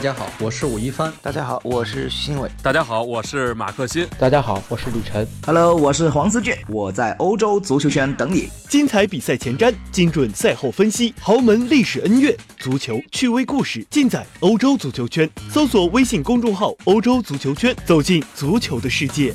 大家好，我是武一帆。大家好，我是徐新伟。大家好，我是马克新。大家好，我是李晨。Hello，我是黄思俊，我在欧洲足球圈等你。精彩比赛前瞻，精准赛后分析，豪门历史恩怨，足球趣味故事，尽在欧洲足球圈。搜索微信公众号“欧洲足球圈”，走进足球的世界。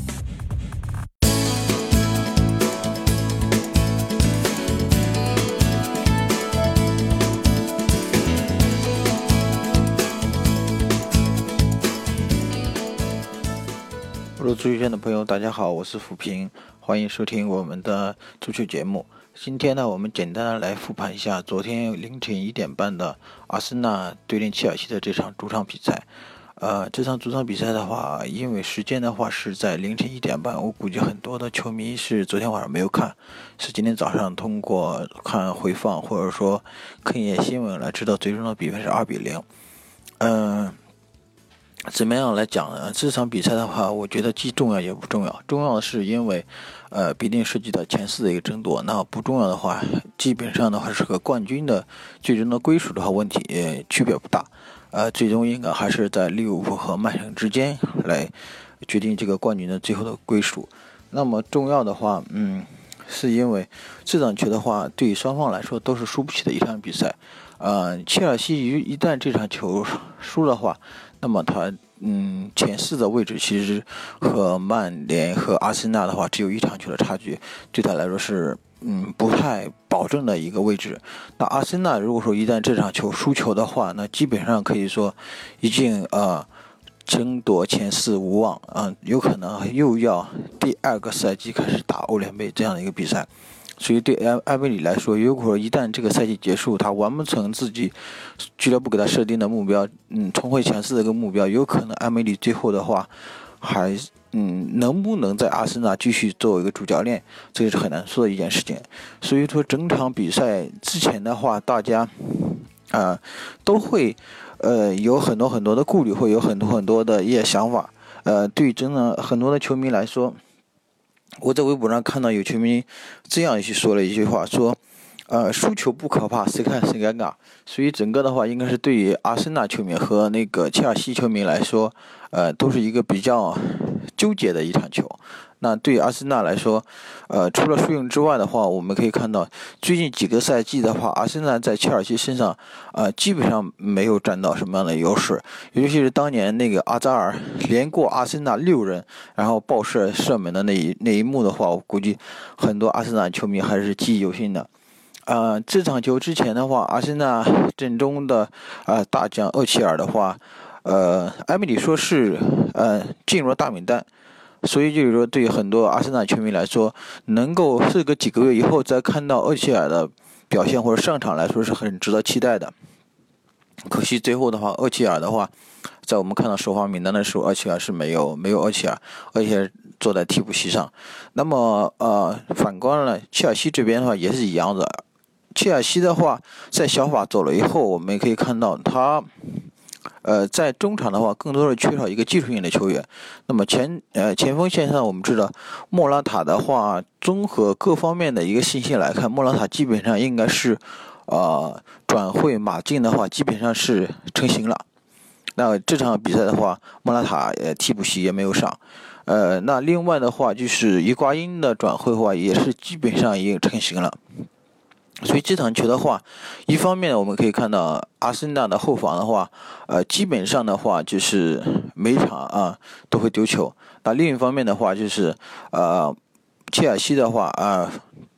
足球圈的朋友，大家好，我是抚平，欢迎收听我们的足球节目。今天呢，我们简单的来复盘一下昨天凌晨一点半的阿森纳对阵切尔西的这场主场比赛。呃，这场主场比赛的话，因为时间的话是在凌晨一点半，我估计很多的球迷是昨天晚上没有看，是今天早上通过看回放或者说看一眼新闻来知道最终的比分是二比零。嗯。怎么样来讲呢？这场比赛的话，我觉得既重要也不重要。重要的是因为，呃，必定涉及到前四的一个争夺。那不重要的话，基本上的话是和冠军的最终的归属的话问题也区别不大。呃，最终应该还是在利物浦和曼城之间来决定这个冠军的最后的归属。那么重要的话，嗯，是因为这场球的话，对于双方来说都是输不起的一场比赛。呃，切尔西一一旦这场球输的话，那么他嗯前四的位置其实和曼联和阿森纳的话只有一场球的差距，对他来说是嗯不太保证的一个位置。那阿森纳如果说一旦这场球输球的话，那基本上可以说已经呃争夺前四无望嗯，有可能又要第二个赛季开始打欧联杯这样的一个比赛。所以对埃埃梅里来说，如果一旦这个赛季结束，他完不成自己俱乐部给他设定的目标，嗯，重回前四的一个目标，有可能埃梅里最后的话，还嗯，能不能在阿森纳继续做一个主教练，这个是很难说的一件事情。所以说，整场比赛之前的话，大家啊都会呃有很多很多的顾虑，会有很多很多的一些想法。呃，对真的很多的球迷来说。我在微博上看到有球迷这样去说了一句话，说，呃，输球不可怕，谁看谁尴尬。所以整个的话，应该是对于阿森纳球迷和那个切尔西球迷来说，呃，都是一个比较纠结的一场球。那对阿森纳来说，呃，除了输赢之外的话，我们可以看到最近几个赛季的话，阿森纳在切尔西身上，呃，基本上没有占到什么样的优势。尤其是当年那个阿扎尔连过阿森纳六人，然后爆射射门的那一那一幕的话，我估计很多阿森纳球迷还是记忆犹新的。呃，这场球之前的话，阿森纳阵中的呃大将厄齐尔的话，呃，埃梅里说是呃进入了大名单。所以就是说，对于很多阿森纳球迷来说，能够事隔几个月以后再看到厄齐尔的表现或者上场来说，是很值得期待的。可惜最后的话，厄齐尔的话，在我们看到首发名单的时候，厄齐尔是没有没有厄齐尔，而且坐在替补席上。那么呃，反观了切尔西这边的话，也是一样的。切尔西的话，在小法走了以后，我们可以看到他。呃，在中场的话，更多的缺少一个技术性的球员。那么前呃前锋线上，我们知道莫拉塔的话，综合各方面的一个信息来看，莫拉塔基本上应该是，呃转会马竞的话，基本上是成型了。那这场比赛的话，莫拉塔呃替补席也没有上。呃，那另外的话就是伊瓜因的转会的话，也是基本上已经成型了。所以这场球的话，一方面我们可以看到阿森纳的后防的话，呃，基本上的话就是每场啊都会丢球。那另一方面的话就是，呃，切尔西的话啊，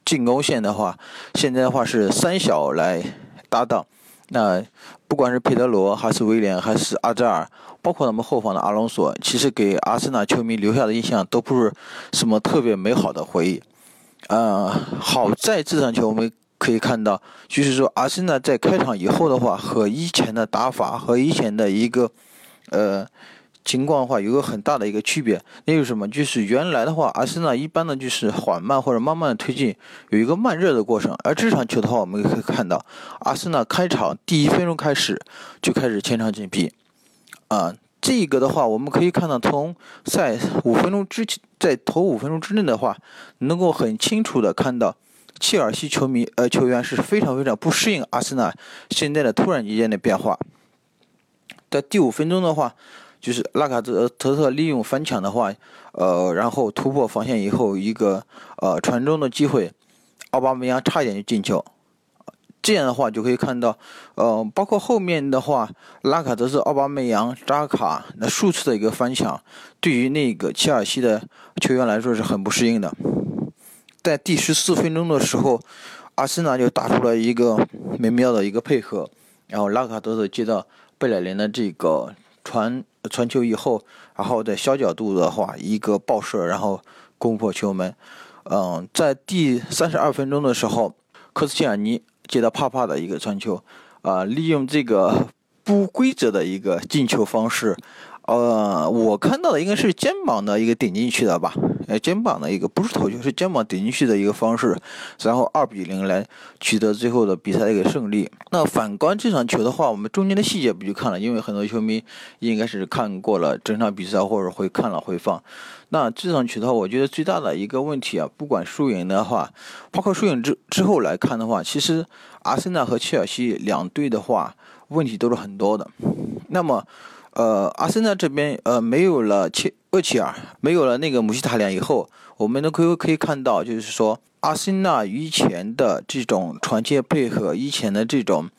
进攻线的话，现在的话是三小来搭档。那不管是佩德罗还是威廉还是阿扎尔，包括他们后防的阿隆索，其实给阿森纳球迷留下的印象都不是什么特别美好的回忆。呃，好在这场球我们。可以看到，就是说，阿森纳在开场以后的话，和以前的打法和以前的一个，呃，情况的话，有个很大的一个区别。那是什么？就是原来的话，阿森纳一般呢就是缓慢或者慢慢的推进，有一个慢热的过程。而这场球的话，我们可以看到，阿森纳开场第一分钟开始就开始前场紧逼，啊，这个的话，我们可以看到，从赛五分钟之前，在头五分钟之内的话，能够很清楚的看到。切尔西球迷呃球员是非常非常不适应阿森纳现在的突然之间的变化。在第五分钟的话，就是拉卡泽特特利用翻抢的话，呃，然后突破防线以后一个呃传中的机会，奥巴梅扬差一点就进球。这样的话就可以看到，呃，包括后面的话，拉卡泽特、奥巴梅扬、扎卡那数次的一个翻抢，对于那个切尔西的球员来说是很不适应的。在第十四分钟的时候，阿森纳就打出了一个美妙的一个配合，然后拉卡泽特接到贝莱林的这个传传球以后，然后在小角度的话一个爆射，然后攻破球门。嗯，在第三十二分钟的时候，科斯切尔尼。接到帕帕的一个传球，啊，利用这个不规则的一个进球方式，呃，我看到的应该是肩膀的一个顶进去的吧，呃，肩膀的一个不是头球，是肩膀顶进去的一个方式，然后二比零来取得最后的比赛的一个胜利。那反观这场球的话，我们中间的细节不就看了？因为很多球迷应该是看过了整场比赛，或者会看了回放。那这场球的话，我觉得最大的一个问题啊，不管输赢的话，包括输赢之之后来看的话，其实阿森纳和切尔西两队的话，问题都是很多的。那么，呃，阿森纳这边呃没有了切厄齐尔，没有了那个姆希塔良以后，我们都可以可以看到，就是说阿森纳以前的这种传接配合，以前的这种。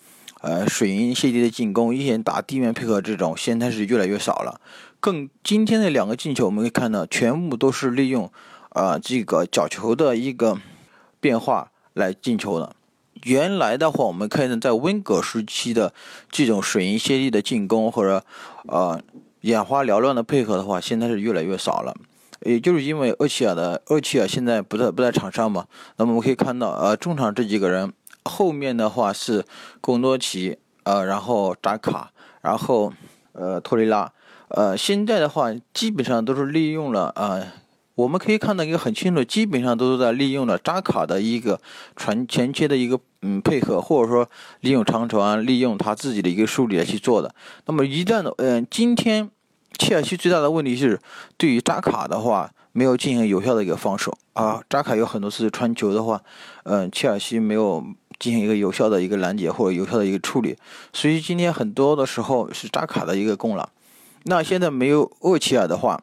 呃，水银泻地的进攻，以前打地面配合这种，现在是越来越少了。更今天的两个进球，我们可以看到，全部都是利用啊这个角球的一个变化来进球的。原来的话，我们看到在温格时期的这种水银泻地的进攻，或者呃眼花缭乱的配合的话，现在是越来越少了。也就是因为厄齐尔的厄齐尔现在不在不在场上嘛，那么我们可以看到，呃，中场这几个人。后面的话是贡多奇，呃，然后扎卡，然后呃托雷拉，呃，现在的话基本上都是利用了，呃，我们可以看到一个很清楚，基本上都是在利用了扎卡的一个传前切的一个嗯配合，或者说利用长传，利用他自己的一个梳理来去做的。那么一旦的，嗯，今天切尔西最大的问题是对于扎卡的话。没有进行有效的一个防守啊，扎卡有很多次传球的话，嗯，切尔西没有进行一个有效的一个拦截或者有效的一个处理，所以今天很多的时候是扎卡的一个功劳。那现在没有厄齐尔的话，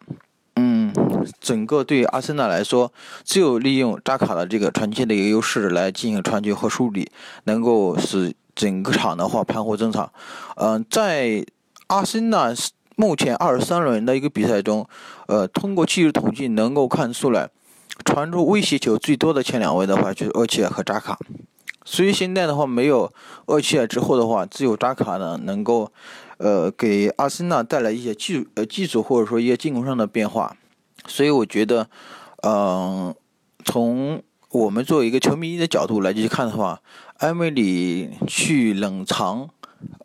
整个对阿森纳来说，只有利用扎卡的这个传切的一个优势来进行传球和梳理，能够使整个场的话盘活正常。嗯，在阿森纳目前二十三轮的一个比赛中，呃，通过技术统计能够看出来，传出威胁球最多的前两位的话就是厄齐尔和扎卡。所以现在的话，没有厄齐尔之后的话，只有扎卡呢能够，呃，给阿森纳带来一些技呃技术或者说一些进攻上的变化。所以我觉得，嗯，从我们作为一个球迷的角度来去看的话，埃梅里去冷藏，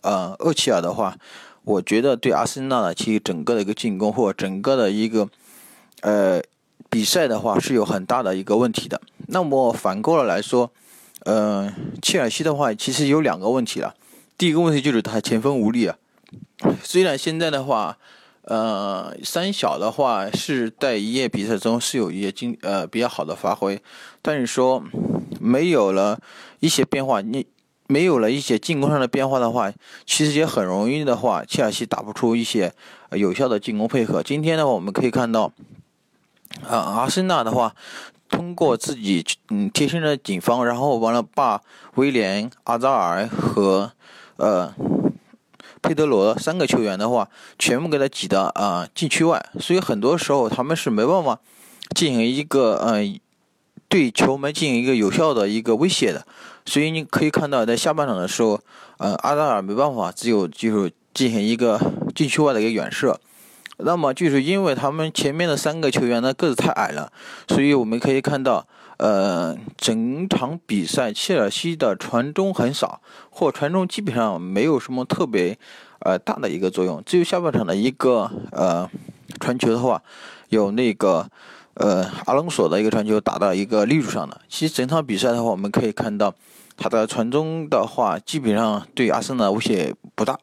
呃，厄齐尔的话。我觉得对阿森纳的其实整个的一个进攻或整个的一个呃比赛的话是有很大的一个问题的。那么反过来来说，呃，切尔西的话其实有两个问题了。第一个问题就是他前锋无力啊。虽然现在的话，呃，三小的话是在一夜比赛中是有一些经呃比较好的发挥，但是说没有了一些变化，你。没有了一些进攻上的变化的话，其实也很容易的话，切尔西打不出一些有效的进攻配合。今天的话，我们可以看到，啊，阿森纳的话，通过自己嗯贴身的警方，然后完了把威廉、阿扎尔和呃佩德罗三个球员的话，全部给他挤到啊禁区外，所以很多时候他们是没办法进行一个嗯。对球门进行一个有效的一个威胁的，所以你可以看到，在下半场的时候，呃，阿扎尔没办法，只有就是进行一个禁区外的一个远射。那么就是因为他们前面的三个球员呢个子太矮了，所以我们可以看到，呃，整场比赛切尔西的传中很少，或传中基本上没有什么特别呃大的一个作用，只有下半场的一个呃传球的话，有那个。呃，阿隆索的一个传球打到一个立柱上的。其实整场比赛的话，我们可以看到他的传中的话，基本上对阿森纳威胁不大。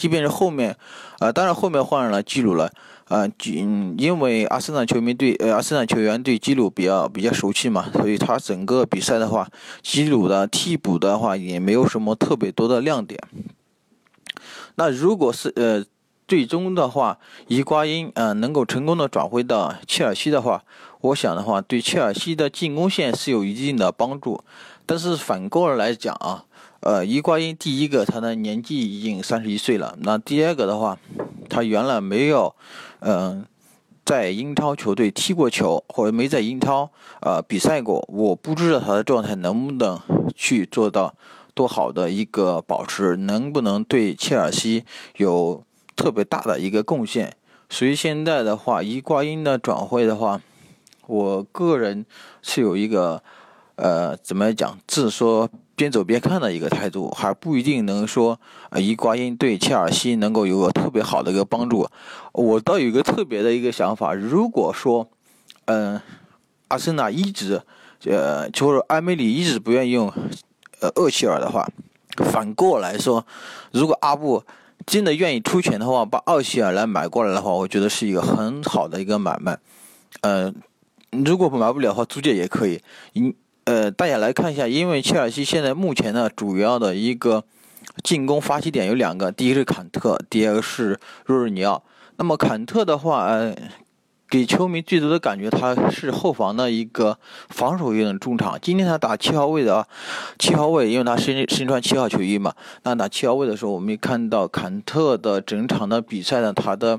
即便是后面，呃，当然后面换上了基鲁了，呃，嗯，因为阿森纳球迷对呃阿森纳球员对基鲁比较比较熟悉嘛，所以他整个比赛的话，基鲁的替补的话也没有什么特别多的亮点。那如果是呃最终的话，伊瓜因呃能够成功的转会到切尔西的话，我想的话对切尔西的进攻线是有一定的帮助。但是反过来讲啊，呃，伊瓜因第一个他的年纪已经三十一岁了，那第二个的话，他原来没有嗯。在英超球队踢过球，或者没在英超呃比赛过，我不知道他的状态能不能去做到多好的一个保持，能不能对切尔西有特别大的一个贡献。所以现在的话，伊瓜因的转会的话，我个人是有一个呃怎么讲，自说。边走边看的一个态度，还不一定能说，呃，伊瓜因对切尔西能够有个特别好的一个帮助。我倒有一个特别的一个想法，如果说，嗯，阿森纳一直，呃，就是埃梅里一直不愿意用，呃，厄齐尔的话，反过来说，如果阿布真的愿意出钱的话，把奥希尔来买过来的话，我觉得是一个很好的一个买卖。嗯，如果买不了的话，租借也可以。因呃，大家来看一下，因为切尔西现在目前呢，主要的一个进攻发起点有两个，第一个是坎特，第二个是若日尼奥。那么坎特的话，呃，给球迷最多的感觉他是后防的一个防守型的中场。今天他打七号位的啊，七号位，因为他身身穿七号球衣嘛。那打七号位的时候，我们看到坎特的整场的比赛呢，他的。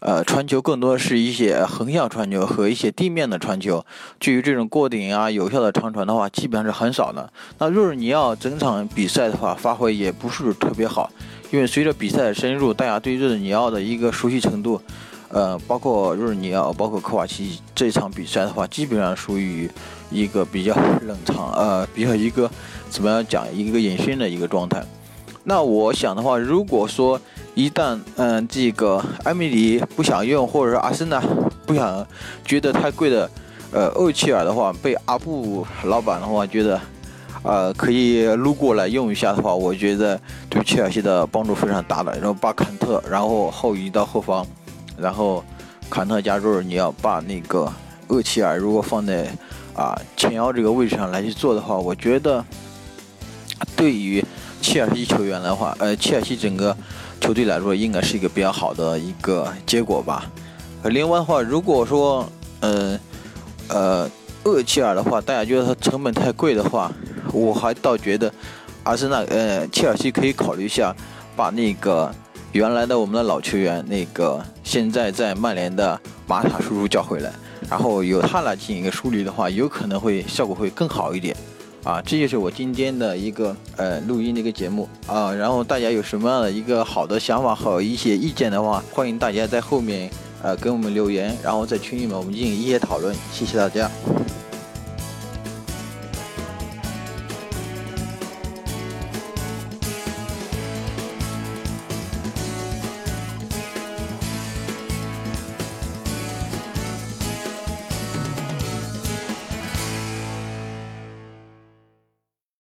呃，传球更多是一些横向传球和一些地面的传球。至于这种过顶啊、有效的长传的话，基本上是很少的。那若尔尼奥整场比赛的话，发挥也不是特别好，因为随着比赛的深入，大家对若尔尼奥的一个熟悉程度，呃，包括若尔尼奥、包括科瓦奇这场比赛的话，基本上属于一个比较冷场，呃，比较一个怎么样讲一个隐身的一个状态。那我想的话，如果说一旦嗯这个埃米里不想用，或者说阿森纳不想觉得太贵的，呃厄齐尔的话，被阿布老板的话觉得，呃可以撸过来用一下的话，我觉得对切尔西的帮助非常大的。然后把坎特，然后后移到后方，然后坎特加入你要把那个厄齐尔如果放在啊前腰这个位置上来去做的话，我觉得对于。切尔西球员的话，呃，切尔西整个球队来说，应该是一个比较好的一个结果吧。另外的话，如果说，呃，呃，厄齐尔的话，大家觉得他成本太贵的话，我还倒觉得，阿森纳，呃，切尔西可以考虑一下，把那个原来的我们的老球员，那个现在在曼联的马塔叔叔叫回来，然后由他来进行一个梳理的话，有可能会效果会更好一点。啊，这就是我今天的一个呃录音的一个节目啊，然后大家有什么样的一个好的想法和一些意见的话，欢迎大家在后面呃给我们留言，然后在群里面我们进行一些讨论，谢谢大家。